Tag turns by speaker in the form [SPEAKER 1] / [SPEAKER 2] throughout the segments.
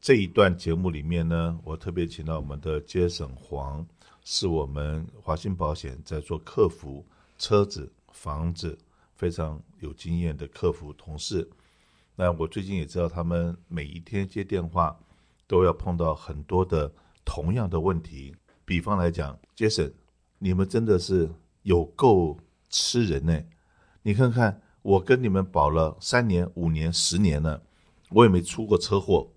[SPEAKER 1] 这一段节目里面呢，我特别请到我们的 Jason 黄，是我们华信保险在做客服车子、房子非常有经验的客服同事。那我最近也知道，他们每一天接电话都要碰到很多的同样的问题。比方来讲，Jason，你们真的是有够吃人呢！你看看，我跟你们保了三年、五年、十年了，我也没出过车祸，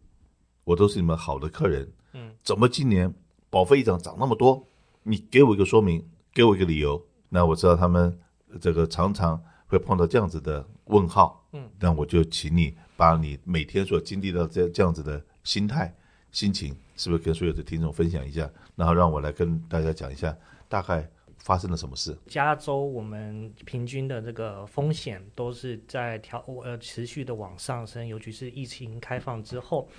[SPEAKER 1] 我都是你们好的客人。嗯，怎么今年保费一涨涨那么多？你给我一个说明，给我一个理由。那我知道他们这个常常会碰到这样子的问号。嗯，那我就请你把你每天所经历到这这样子的心态、心情。是不是跟所有的听众分享一下，然后让我来跟大家讲一下大概发生了什么事？
[SPEAKER 2] 加州我们平均的这个风险都是在调呃持续的往上升，尤其是疫情开放之后，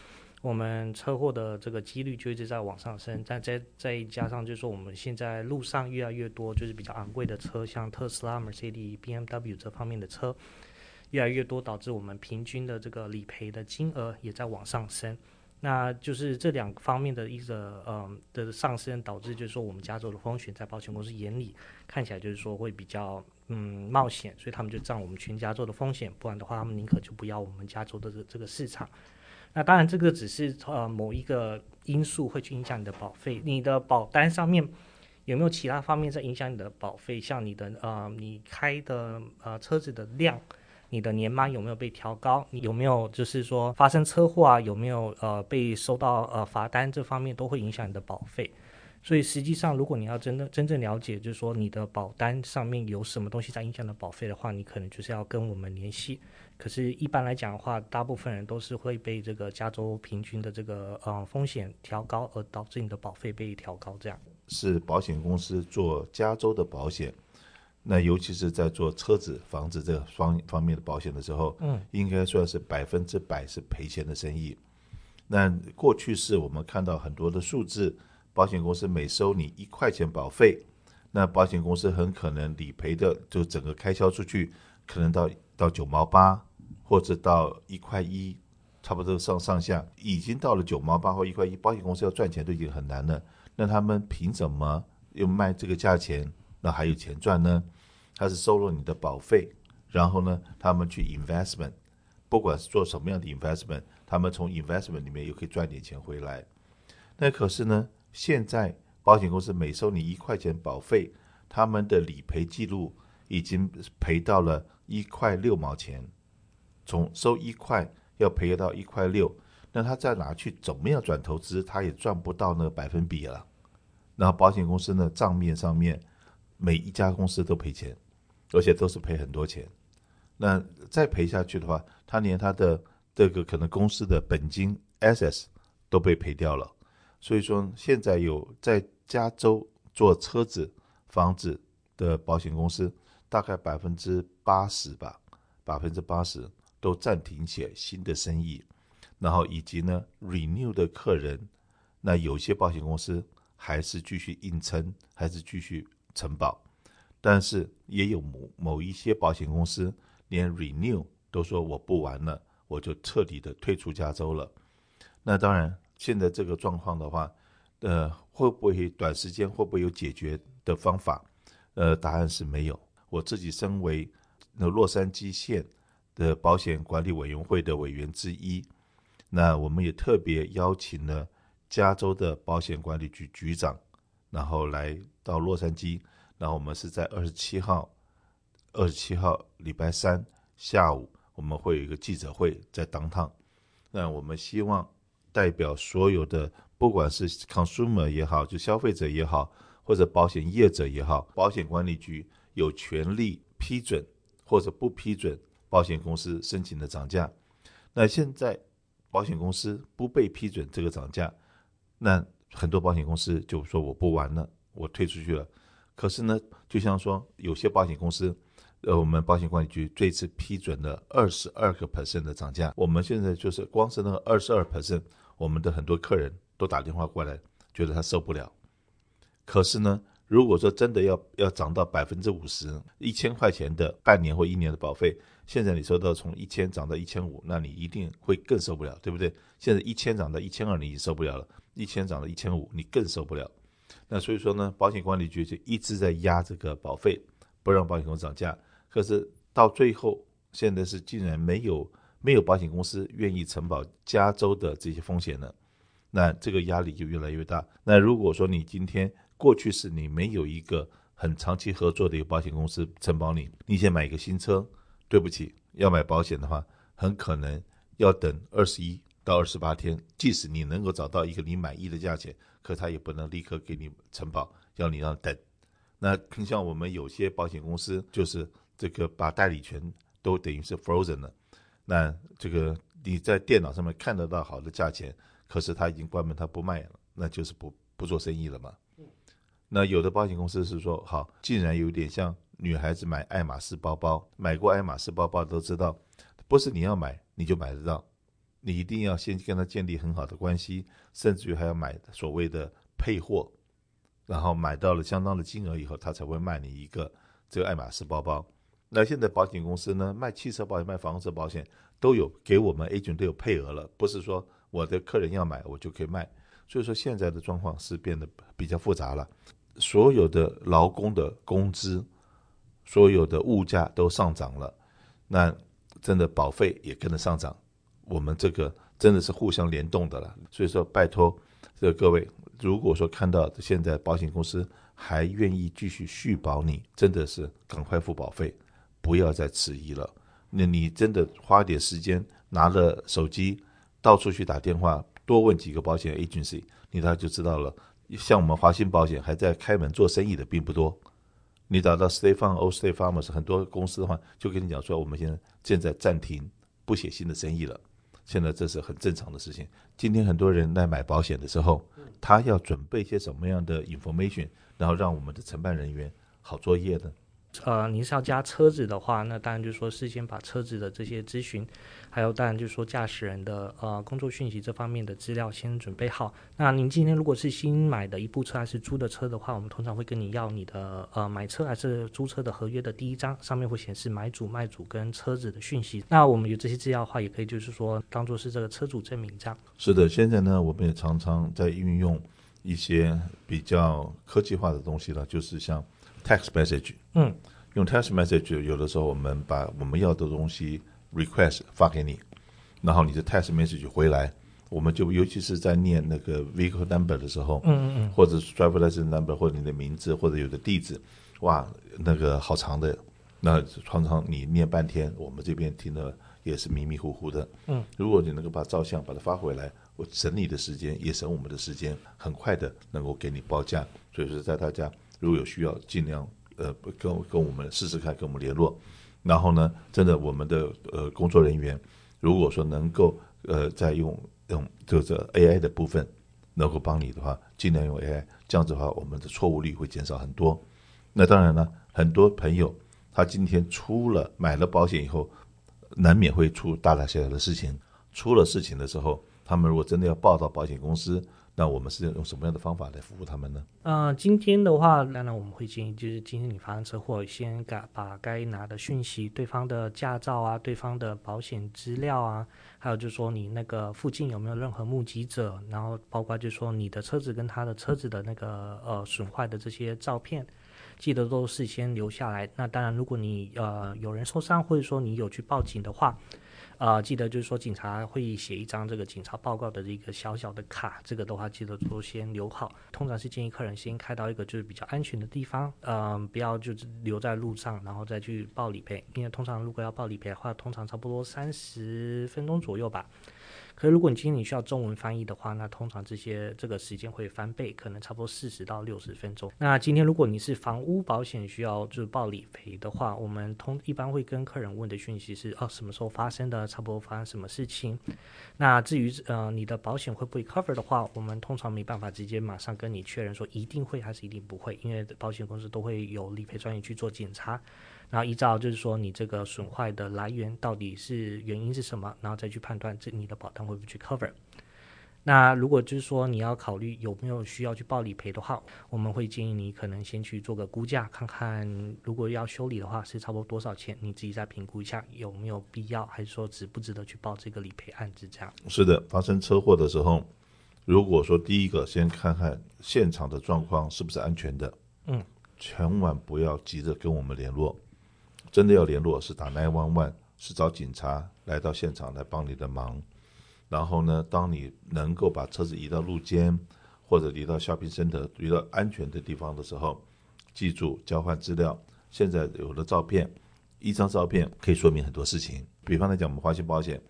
[SPEAKER 2] 我们车祸的这个几率就一直在往上升。但再再加上就是说我们现在路上越来越多就是比较昂贵的车，像特斯拉、Mercedes、BMW 这方面的车越来越多，导致我们平均的这个理赔的金额也在往上升。那就是这两方面的一个嗯的上升，导致就是说我们加州的风险在保险公司眼里看起来就是说会比较嗯冒险，所以他们就占我们全加州的风险，不然的话他们宁可就不要我们加州的这这个市场。那当然这个只是呃某一个因素会去影响你的保费，你的保单上面有没有其他方面在影响你的保费？像你的呃你开的呃车子的量。你的年满有没有被调高？你有没有就是说发生车祸啊？有没有呃被收到呃罚单？这方面都会影响你的保费。所以实际上，如果你要真的真正了解，就是说你的保单上面有什么东西在影响的保费的话，你可能就是要跟我们联系。可是，一般来讲的话，大部分人都是会被这个加州平均的这个呃风险调高，而导致你的保费被调高。这样
[SPEAKER 1] 是保险公司做加州的保险。那尤其是在做车子、房子这方方面的保险的时候，嗯，应该算是百分之百是赔钱的生意。那过去是我们看到很多的数字，保险公司每收你一块钱保费，那保险公司很可能理赔的就整个开销出去，可能到到九毛八或者到一块一，差不多上上下，已经到了九毛八或一块一，保险公司要赚钱都已经很难了。那他们凭什么又卖这个价钱？那还有钱赚呢？他是收了你的保费，然后呢，他们去 investment，不管是做什么样的 investment，他们从 investment 里面又可以赚点钱回来。那可是呢，现在保险公司每收你一块钱保费，他们的理赔记录已经赔到了一块六毛钱，从收一块要赔到一块六，那他再拿去怎么样转投资，他也赚不到那个百分比了。然后保险公司呢，账面上面。每一家公司都赔钱，而且都是赔很多钱。那再赔下去的话，他连他的这个可能公司的本金 assets 都被赔掉了。所以说，现在有在加州做车子、房子的保险公司，大概百分之八十吧，百分之八十都暂停起新的生意。然后以及呢，renew 的客人，那有些保险公司还是继续硬撑，还是继续。承保，但是也有某某一些保险公司连 renew 都说我不玩了，我就彻底的退出加州了。那当然，现在这个状况的话，呃，会不会短时间会不会有解决的方法？呃，答案是没有。我自己身为那洛杉矶县的保险管理委员会的委员之一，那我们也特别邀请了加州的保险管理局局长。然后来到洛杉矶，然后我们是在二十七号，二十七号礼拜三下午，我们会有一个记者会在当趟。那我们希望代表所有的，不管是 consumer 也好，就消费者也好，或者保险业者也好，保险管理局有权利批准或者不批准保险公司申请的涨价。那现在保险公司不被批准这个涨价，那。很多保险公司就说我不玩了，我退出去了。可是呢，就像说有些保险公司，呃，我们保险管理局这次批准了二十二个 percent 的涨价。我们现在就是光是那个二十二 percent，我们的很多客人都打电话过来，觉得他受不了。可是呢如果说真的要要涨到百分之五十，一千块钱的半年或一年的保费，现在你收到从一千涨到一千五，那你一定会更受不了，对不对？现在一千涨到一千二，你已经受不了了；一千涨到一千五，你更受不了。那所以说呢，保险管理局就一直在压这个保费，不让保险公司涨价。可是到最后，现在是竟然没有没有保险公司愿意承保加州的这些风险了，那这个压力就越来越大。那如果说你今天过去是你没有一个很长期合作的一个保险公司承保你，你先买一个新车，对不起，要买保险的话，很可能要等二十一到二十八天，即使你能够找到一个你满意的价钱。可他也不能立刻给你承保，要你让等。那像我们有些保险公司，就是这个把代理权都等于是 frozen 了。那这个你在电脑上面看得到好的价钱，可是他已经关门，他不卖了，那就是不不做生意了嘛。那有的保险公司是说，好，竟然有点像女孩子买爱马仕包包，买过爱马仕包包都知道，不是你要买你就买得到。你一定要先跟他建立很好的关系，甚至于还要买所谓的配货，然后买到了相当的金额以后，他才会卖你一个这个爱马仕包包。那现在保险公司呢，卖汽车保险、卖房子保险都有给我们 A 种都有配额了，不是说我的客人要买我就可以卖。所以说现在的状况是变得比较复杂了，所有的劳工的工资，所有的物价都上涨了，那真的保费也跟着上涨。我们这个真的是互相联动的了，所以说拜托这各位，如果说看到现在保险公司还愿意继续续保你，真的是赶快付保费，不要再迟疑了。那你真的花点时间，拿着手机到处去打电话，多问几个保险 agency，你大概就知道了。像我们华信保险还在开门做生意的并不多，你找到 State Farm、Old Stay Farmers 很多公司的话，就跟你讲说，我们现在现在暂停不写新的生意了。现在这是很正常的事情。今天很多人来买保险的时候，他要准备一些什么样的 information，然后让我们的承办人员好作业呢？
[SPEAKER 2] 呃，您是要加车子的话，那当然就是说事先把车子的这些咨询，还有当然就是说驾驶人的呃工作讯息这方面的资料先准备好。那您今天如果是新买的一部车还是租的车的话，我们通常会跟你要你的呃买车还是租车的合约的第一张，上面会显示买主、卖主跟车子的讯息。那我们有这些资料的话，也可以就是说当做是这个车主证明这样。
[SPEAKER 1] 是的，现在呢，我们也常常在运用一些比较科技化的东西了，就是像。Text message，嗯，用 text message，有的时候我们把我们要的东西 request 发给你，然后你的 text message 回来，我们就尤其是在念那个 vehicle number 的时候，嗯嗯嗯，或者 driver license number，或者你的名字，或者有的地址，哇，那个好长的，那常常你念半天，我们这边听的也是迷迷糊糊的，嗯，如果你能够把照相把它发回来，我省你的时间，也省我们的时间，很快的能够给你报价，所以说在大家。如果有需要，尽量呃跟跟我们试试看，跟我们联络。然后呢，真的我们的呃工作人员，如果说能够呃再用用这个 AI 的部分能够帮你的话，尽量用 AI，这样子的话，我们的错误率会减少很多。那当然了，很多朋友他今天出了买了保险以后，难免会出大大小小的事情。出了事情的时候，他们如果真的要报到保险公司。那我们是用什么样的方法来服务他们呢？
[SPEAKER 2] 呃，今天的话，当然我们会建议，就是今天你发生车祸，先把把该拿的讯息，对方的驾照啊，对方的保险资料啊，还有就是说你那个附近有没有任何目击者，然后包括就是说你的车子跟他的车子的那个呃损坏的这些照片，记得都事先留下来。那当然，如果你呃有人受伤，或者说你有去报警的话。啊、记得就是说，警察会写一张这个警察报告的一个小小的卡，这个的话记得说先留好。通常是建议客人先开到一个就是比较安全的地方，嗯、不要就是留在路上，然后再去报理赔。因为通常如果要报理赔的话，通常差不多三十分钟左右吧。可是如果你今天你需要中文翻译的话，那通常这些这个时间会翻倍，可能差不多四十到六十分钟。那今天如果你是房屋保险需要就是报理赔的话，我们通一般会跟客人问的讯息是哦，什么时候发生的，差不多发生什么事情。那至于呃你的保险会不会 cover 的话，我们通常没办法直接马上跟你确认说一定会还是一定不会，因为保险公司都会有理赔专业去做检查。然后依照就是说你这个损坏的来源到底是原因是什么，然后再去判断这你的保单会不会去 cover。那如果就是说你要考虑有没有需要去报理赔的话，我们会建议你可能先去做个估价，看看如果要修理的话是差不多多少钱，你自己再评估一下有没有必要，还是说值不值得去报这个理赔案子这样。
[SPEAKER 1] 是的，发生车祸的时候，如果说第一个先看看现场的状况是不是安全的，嗯，千万不要急着跟我们联络，真的要联络是打 nine one one，是找警察来到现场来帮你的忙。然后呢，当你能够把车子移到路肩，或者移到 shopping center，移到安全的地方的时候，记住交换资料。现在有了照片，一张照片可以说明很多事情。比方来讲，我们华信保险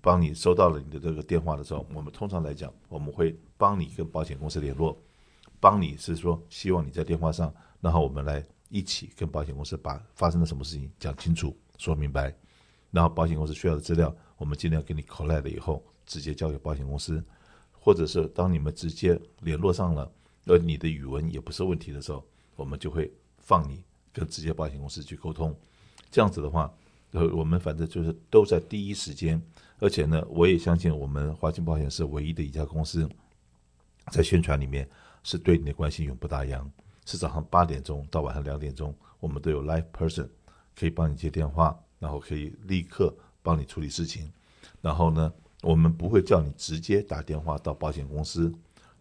[SPEAKER 1] 帮你收到了你的这个电话的时候，我们通常来讲，我们会帮你跟保险公司联络，帮你是说希望你在电话上，然后我们来一起跟保险公司把发生了什么事情讲清楚、说明白。然后保险公司需要的资料，我们尽量给你 collect 以后，直接交给保险公司，或者是当你们直接联络上了，而你的语文也不是问题的时候，我们就会放你跟直接保险公司去沟通。这样子的话，呃，我们反正就是都在第一时间，而且呢，我也相信我们华信保险是唯一的一家公司，在宣传里面是对你的关心永不打烊，是早上八点钟到晚上两点钟，我们都有 live person 可以帮你接电话。然后可以立刻帮你处理事情，然后呢，我们不会叫你直接打电话到保险公司，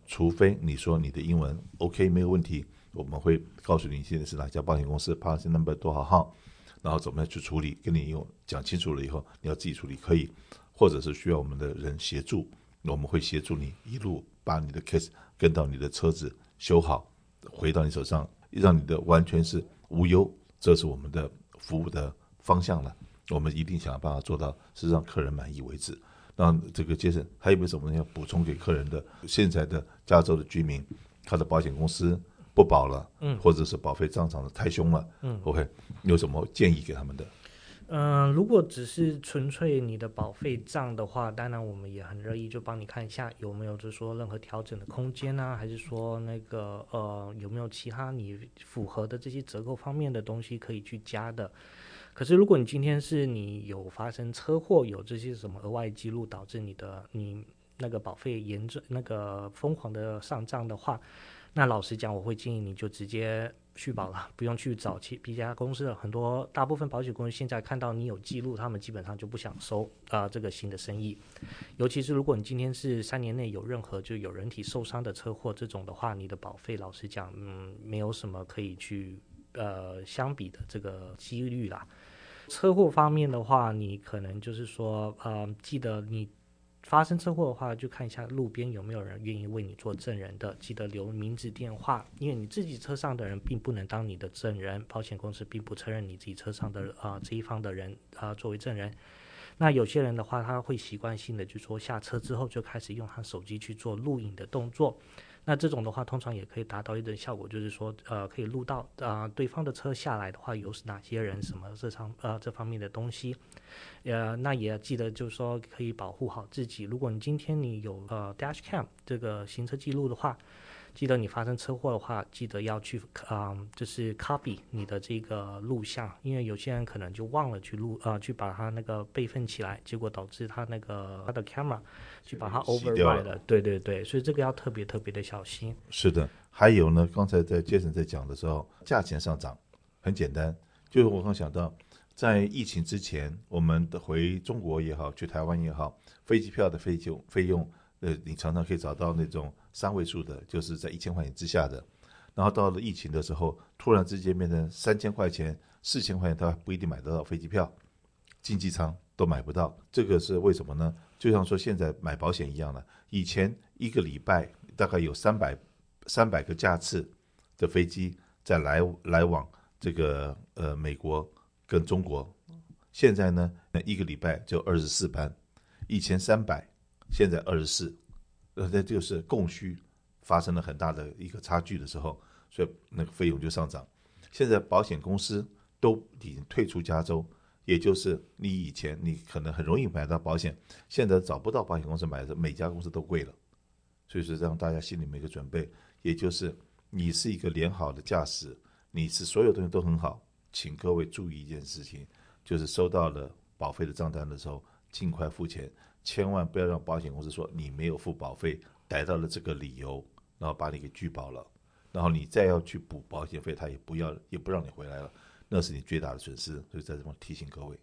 [SPEAKER 1] 除非你说你的英文 OK 没有问题，我们会告诉你现在是哪家保险公司，policy number 多少号，然后怎么样去处理，跟你用讲清楚了以后，你要自己处理可以，或者是需要我们的人协助，我们会协助你一路把你的 case 跟到你的车子修好，回到你手上，让你的完全是无忧，这是我们的服务的。方向了，我们一定想办法做到是让客人满意为止。那这个杰森还有没有什么要补充给客人的？现在的加州的居民，他的保险公司不保了，嗯，或者是保费上涨的太凶了，嗯，OK，有什么建议给他们的？
[SPEAKER 2] 嗯、如果只是纯粹你的保费涨的话，当然我们也很乐意就帮你看一下有没有就是说任何调整的空间啊，还是说那个呃有没有其他你符合的这些折扣方面的东西可以去加的。可是，如果你今天是你有发生车祸，有这些什么额外记录，导致你的你那个保费严重那个疯狂的上涨的话，那老实讲，我会建议你就直接续保了，不用去找其别家公司了。很多大部分保险公司现在看到你有记录，他们基本上就不想收啊、呃、这个新的生意。尤其是如果你今天是三年内有任何就有人体受伤的车祸这种的话，你的保费老实讲，嗯，没有什么可以去呃相比的这个几率啦。车祸方面的话，你可能就是说，呃，记得你发生车祸的话，就看一下路边有没有人愿意为你做证人的，记得留名字电话，因为你自己车上的人并不能当你的证人，保险公司并不承认你自己车上的啊、这一方的人啊、作为证人。那有些人的话，他会习惯性的就说下车之后就开始用他手机去做录影的动作。那这种的话，通常也可以达到一种效果，就是说，呃，可以录到啊、对方的车下来的话，有哪些人，什么这方呃这方面的东西，呃，那也要记得，就是说可以保护好自己。如果你今天你有呃 dash cam 这个行车记录的话。记得你发生车祸的话，记得要去啊、嗯，就是 copy 你的这个录像，因为有些人可能就忘了去录啊、呃，去把它那个备份起来，结果导致他那个他的 camera 去把它 override 了。对对对，所以这个要特别特别的小心。
[SPEAKER 1] 是的，还有呢，刚才在 Jason 在讲的时候，价钱上涨很简单，就是我刚想到，在疫情之前，我们的回中国也好，去台湾也好，飞机票的费用费用。呃，你常常可以找到那种三位数的，就是在一千块钱之下的。然后到了疫情的时候，突然之间变成三千块钱、四千块钱，他不一定买得到飞机票，经济舱都买不到。这个是为什么呢？就像说现在买保险一样的，以前一个礼拜大概有三百三百个架次的飞机在来来往这个呃美国跟中国，现在呢，一个礼拜就二十四班，以前三百。现在二十四，呃，这就是供需发生了很大的一个差距的时候，所以那个费用就上涨。现在保险公司都已经退出加州，也就是你以前你可能很容易买到保险，现在找不到保险公司买的，每家公司都贵了。所以说让大家心里面一个准备，也就是你是一个良好的驾驶，你是所有东西都很好，请各位注意一件事情，就是收到了保费的账单的时候。尽快付钱，千万不要让保险公司说你没有付保费，逮到了这个理由，然后把你给拒保了，然后你再要去补保险费，他也不要，也不让你回来了，那是你最大的损失。所以在这方提醒各位。